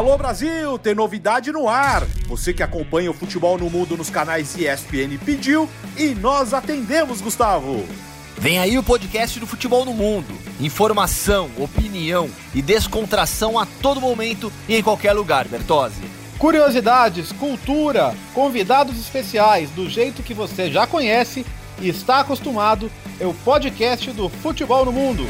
Alô Brasil, tem novidade no ar. Você que acompanha o futebol no mundo nos canais ESPN pediu e nós atendemos, Gustavo. Vem aí o podcast do Futebol no Mundo. Informação, opinião e descontração a todo momento e em qualquer lugar, Bertozzi. Curiosidades, cultura, convidados especiais do jeito que você já conhece e está acostumado. É o podcast do Futebol no Mundo.